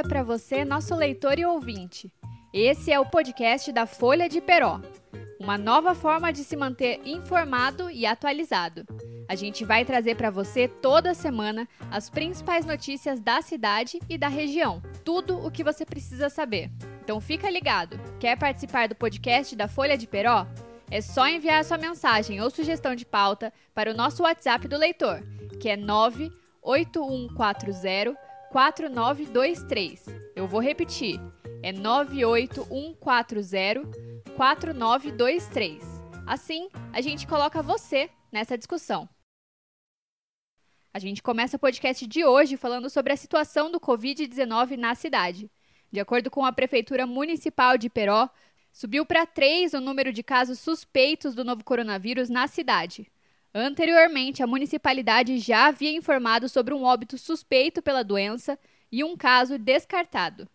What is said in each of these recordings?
dia para você, nosso leitor e ouvinte. Esse é o podcast da Folha de Peró, uma nova forma de se manter informado e atualizado. A gente vai trazer para você toda semana as principais notícias da cidade e da região. Tudo o que você precisa saber. Então fica ligado. Quer participar do podcast da Folha de Peró? É só enviar sua mensagem ou sugestão de pauta para o nosso WhatsApp do leitor, que é 98140 4923. Eu vou repetir. É 98140 4923. Assim, a gente coloca você nessa discussão. A gente começa o podcast de hoje falando sobre a situação do Covid-19 na cidade. De acordo com a Prefeitura Municipal de Peró, subiu para três o número de casos suspeitos do novo coronavírus na cidade. Anteriormente, a municipalidade já havia informado sobre um óbito suspeito pela doença e um caso descartado.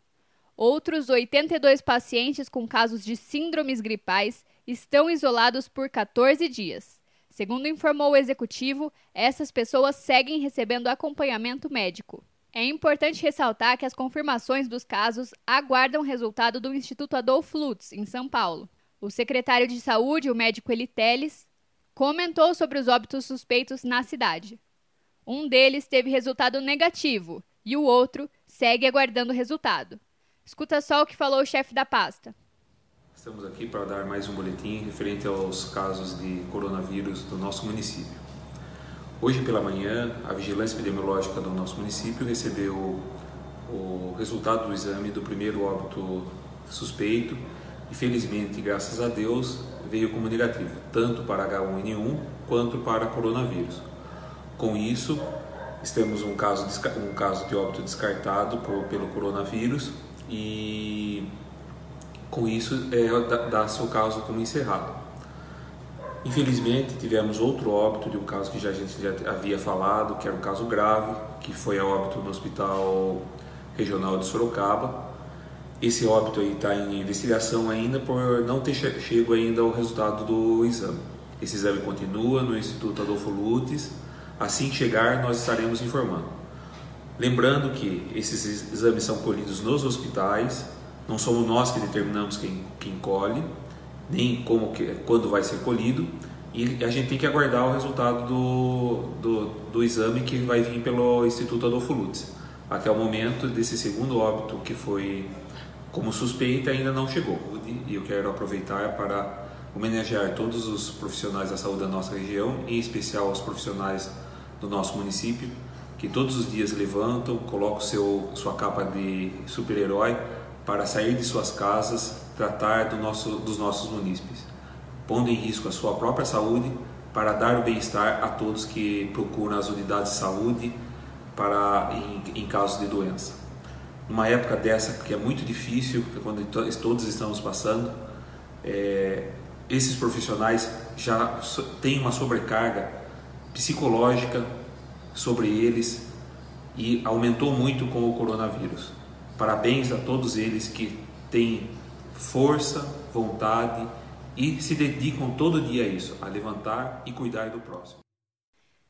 Outros 82 pacientes com casos de síndromes gripais estão isolados por 14 dias. Segundo informou o executivo, essas pessoas seguem recebendo acompanhamento médico. É importante ressaltar que as confirmações dos casos aguardam resultado do Instituto Adolfo Lutz, em São Paulo. O secretário de Saúde, o médico Eli Teles, comentou sobre os óbitos suspeitos na cidade. Um deles teve resultado negativo e o outro segue aguardando o resultado. Escuta só o que falou o chefe da pasta. Estamos aqui para dar mais um boletim referente aos casos de coronavírus do nosso município. Hoje pela manhã, a Vigilância Epidemiológica do nosso município recebeu o resultado do exame do primeiro óbito suspeito e felizmente, graças a Deus, veio como negativo, tanto para H1N1 quanto para coronavírus. Com isso, temos um caso, um caso de óbito descartado por, pelo coronavírus e com isso é, dá-se o caso como encerrado. Infelizmente tivemos outro óbito de um caso que já, a gente já havia falado, que era um caso grave, que foi a óbito no Hospital Regional de Sorocaba. Esse óbito está em investigação ainda por não ter chego ainda ao resultado do exame. Esse exame continua no Instituto Adolfo Lutz. Assim que chegar, nós estaremos informando. Lembrando que esses exames são colhidos nos hospitais não somos nós que determinamos quem, quem colhe, nem como que, quando vai ser colhido, e a gente tem que aguardar o resultado do, do, do exame que vai vir pelo Instituto Adolfo Lutz. Até o momento desse segundo óbito que foi como suspeita ainda não chegou. E eu quero aproveitar para homenagear todos os profissionais da saúde da nossa região, em especial os profissionais do nosso município, que todos os dias levantam, colocam seu, sua capa de super-herói para sair de suas casas, tratar do nosso, dos nossos munícipes, pondo em risco a sua própria saúde para dar o bem-estar a todos que procuram as unidades de saúde para em, em casos de doença. Numa época dessa que é muito difícil, quando todos estamos passando, é, esses profissionais já têm uma sobrecarga psicológica sobre eles e aumentou muito com o coronavírus. Parabéns a todos eles que têm força, vontade e se dedicam todo dia a isso, a levantar e cuidar do próximo.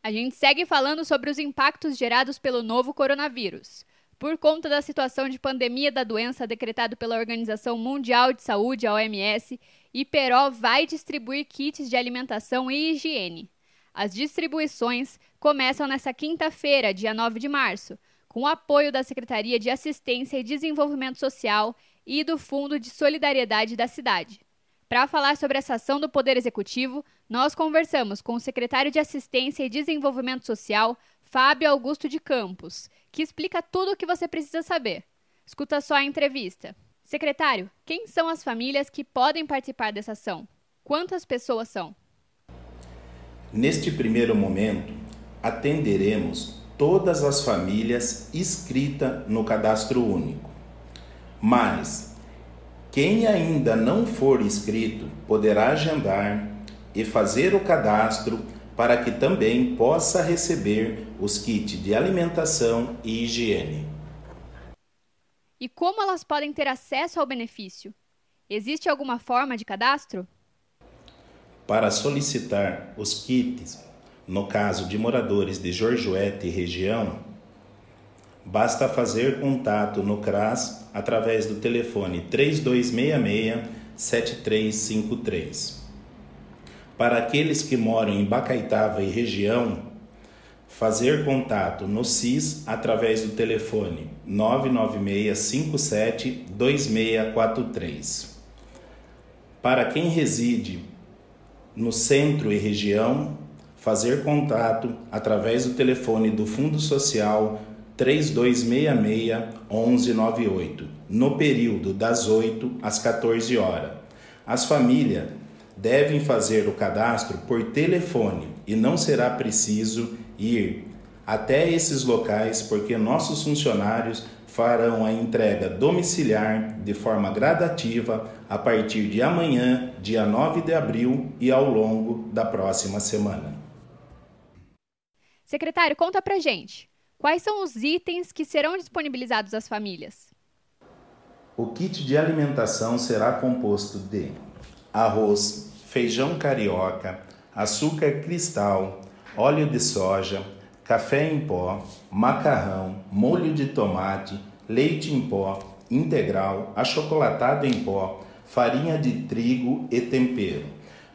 A gente segue falando sobre os impactos gerados pelo novo coronavírus. Por conta da situação de pandemia da doença decretado pela Organização Mundial de Saúde, a OMS, Iperó vai distribuir kits de alimentação e higiene. As distribuições começam nesta quinta-feira, dia 9 de março, com o apoio da Secretaria de Assistência e Desenvolvimento Social e do Fundo de Solidariedade da cidade. Para falar sobre essa ação do Poder Executivo, nós conversamos com o secretário de Assistência e Desenvolvimento Social, Fábio Augusto de Campos, que explica tudo o que você precisa saber. Escuta só a entrevista. Secretário, quem são as famílias que podem participar dessa ação? Quantas pessoas são? Neste primeiro momento, atenderemos todas as famílias inscritas no cadastro único. Mas quem ainda não for inscrito poderá agendar e fazer o cadastro para que também possa receber os kits de alimentação e higiene. E como elas podem ter acesso ao benefício? Existe alguma forma de cadastro? Para solicitar os kits, No caso de moradores de Jorjoete e região, basta fazer contato no CRAS através do telefone 3266 7353. Para aqueles que moram em Bacaitava e região, fazer contato no CIS através do telefone 99657 2643. Para quem reside no centro e região, fazer contato através do telefone do Fundo Social 3266 1198, no período das 8 às 14 horas. As famílias devem fazer o cadastro por telefone e não será preciso ir até esses locais porque nossos funcionários farão a entrega domiciliar de forma gradativa a partir de amanhã, dia 9 de abril e ao longo da próxima semana. Secretário, conta pra gente. Quais são os itens que serão disponibilizados às famílias? O kit de alimentação será composto de arroz, feijão carioca, açúcar cristal, óleo de soja, café em pó, macarrão, molho de tomate, leite em pó, integral, achocolatado em pó, farinha de trigo e tempero.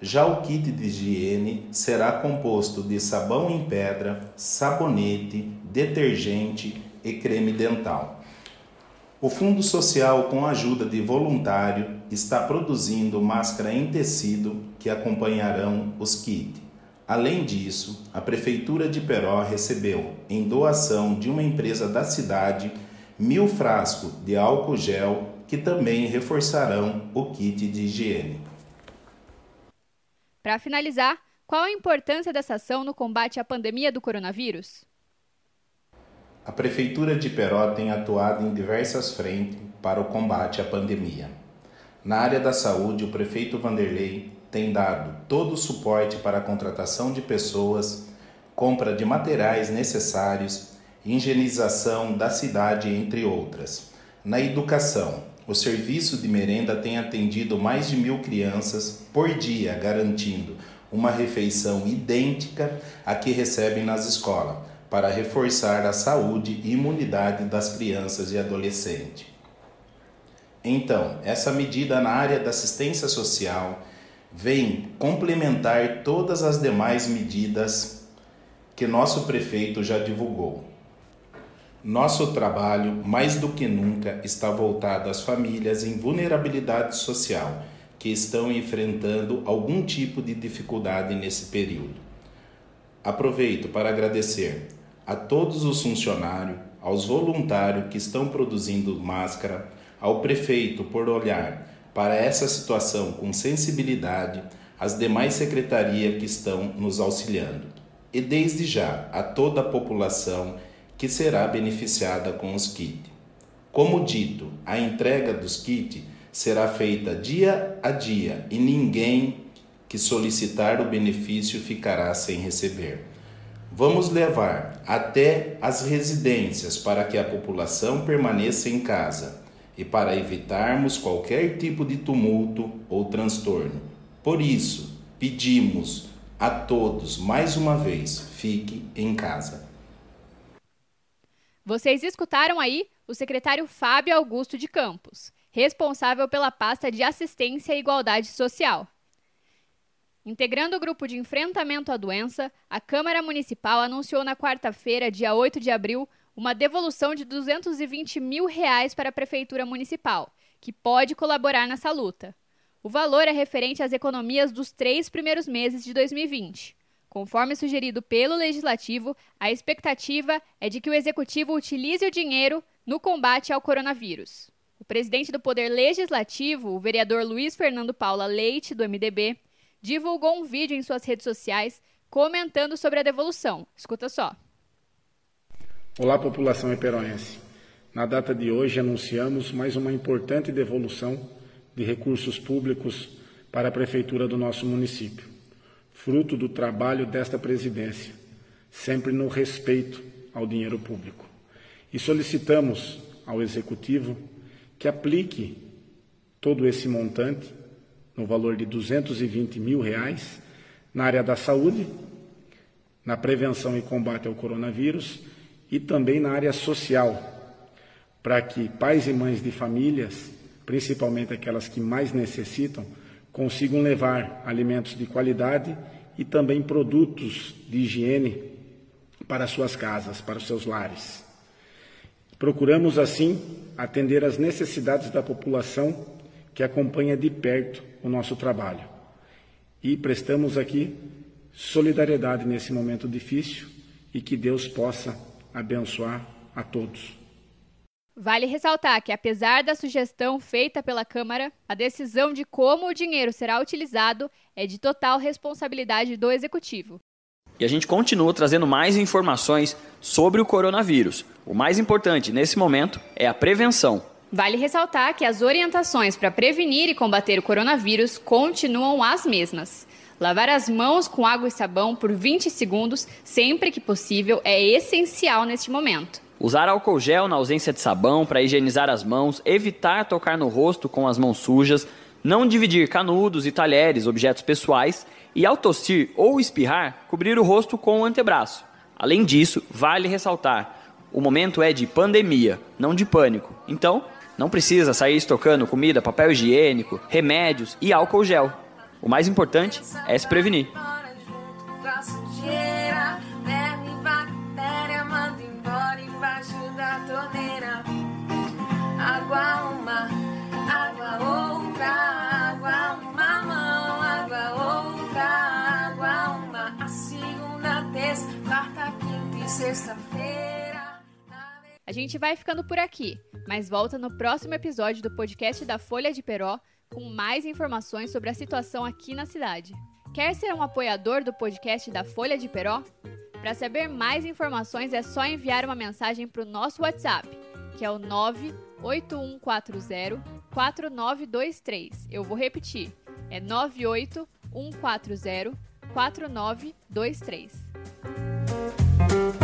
Já o kit de higiene será composto de sabão em pedra, sabonete, detergente e creme dental. O Fundo Social, com a ajuda de voluntário, está produzindo máscara em tecido que acompanharão os kits. Além disso, a Prefeitura de Peró recebeu, em doação de uma empresa da cidade, mil frascos de álcool gel que também reforçarão o kit de higiene. Para finalizar, qual a importância dessa ação no combate à pandemia do coronavírus? A Prefeitura de Peró tem atuado em diversas frentes para o combate à pandemia. Na área da saúde, o prefeito Vanderlei tem dado todo o suporte para a contratação de pessoas, compra de materiais necessários, higienização da cidade, entre outras. Na educação, o serviço de merenda tem atendido mais de mil crianças por dia, garantindo uma refeição idêntica à que recebem nas escolas, para reforçar a saúde e imunidade das crianças e adolescentes. Então, essa medida na área da assistência social vem complementar todas as demais medidas que nosso prefeito já divulgou. Nosso trabalho, mais do que nunca, está voltado às famílias em vulnerabilidade social que estão enfrentando algum tipo de dificuldade nesse período. Aproveito para agradecer a todos os funcionários, aos voluntários que estão produzindo máscara, ao prefeito por olhar para essa situação com sensibilidade, as demais secretarias que estão nos auxiliando, e desde já a toda a população que será beneficiada com os kits. Como dito, a entrega dos kits será feita dia a dia e ninguém que solicitar o benefício ficará sem receber. Vamos levar até as residências para que a população permaneça em casa e para evitarmos qualquer tipo de tumulto ou transtorno. Por isso, pedimos a todos mais uma vez: fique em casa. Vocês escutaram aí o secretário Fábio Augusto de Campos, responsável pela pasta de Assistência e Igualdade Social. Integrando o grupo de enfrentamento à doença, a Câmara Municipal anunciou na quarta-feira, dia 8 de abril, uma devolução de 220 mil reais para a Prefeitura Municipal, que pode colaborar nessa luta. O valor é referente às economias dos três primeiros meses de 2020. Conforme sugerido pelo Legislativo, a expectativa é de que o Executivo utilize o dinheiro no combate ao coronavírus. O presidente do Poder Legislativo, o vereador Luiz Fernando Paula Leite, do MDB, divulgou um vídeo em suas redes sociais comentando sobre a devolução. Escuta só. Olá, população eperoense. Na data de hoje, anunciamos mais uma importante devolução de recursos públicos para a Prefeitura do nosso município fruto do trabalho desta presidência, sempre no respeito ao dinheiro público. E solicitamos ao Executivo que aplique todo esse montante, no valor de 220 mil reais, na área da saúde, na prevenção e combate ao coronavírus e também na área social, para que pais e mães de famílias, principalmente aquelas que mais necessitam, consigam levar alimentos de qualidade e também produtos de higiene para suas casas, para os seus lares. Procuramos, assim, atender às necessidades da população que acompanha de perto o nosso trabalho. E prestamos aqui solidariedade nesse momento difícil e que Deus possa abençoar a todos. Vale ressaltar que, apesar da sugestão feita pela Câmara, a decisão de como o dinheiro será utilizado é de total responsabilidade do Executivo. E a gente continua trazendo mais informações sobre o coronavírus. O mais importante nesse momento é a prevenção. Vale ressaltar que as orientações para prevenir e combater o coronavírus continuam as mesmas. Lavar as mãos com água e sabão por 20 segundos, sempre que possível, é essencial neste momento. Usar álcool gel na ausência de sabão para higienizar as mãos, evitar tocar no rosto com as mãos sujas, não dividir canudos e talheres, objetos pessoais, e ao tossir ou espirrar, cobrir o rosto com o antebraço. Além disso, vale ressaltar: o momento é de pandemia, não de pânico. Então, não precisa sair estocando comida, papel higiênico, remédios e álcool gel. O mais importante é se prevenir. água uma, água outra, água uma água outra, água uma, a segunda, terça, quarta, quinta e sexta-feira. A gente vai ficando por aqui, mas volta no próximo episódio do podcast da Folha de Peró com mais informações sobre a situação aqui na cidade. Quer ser um apoiador do podcast da Folha de Peró? Para saber mais informações é só enviar uma mensagem para o nosso WhatsApp, que é o 9 8140 4923. Eu vou repetir. É 98140 4923.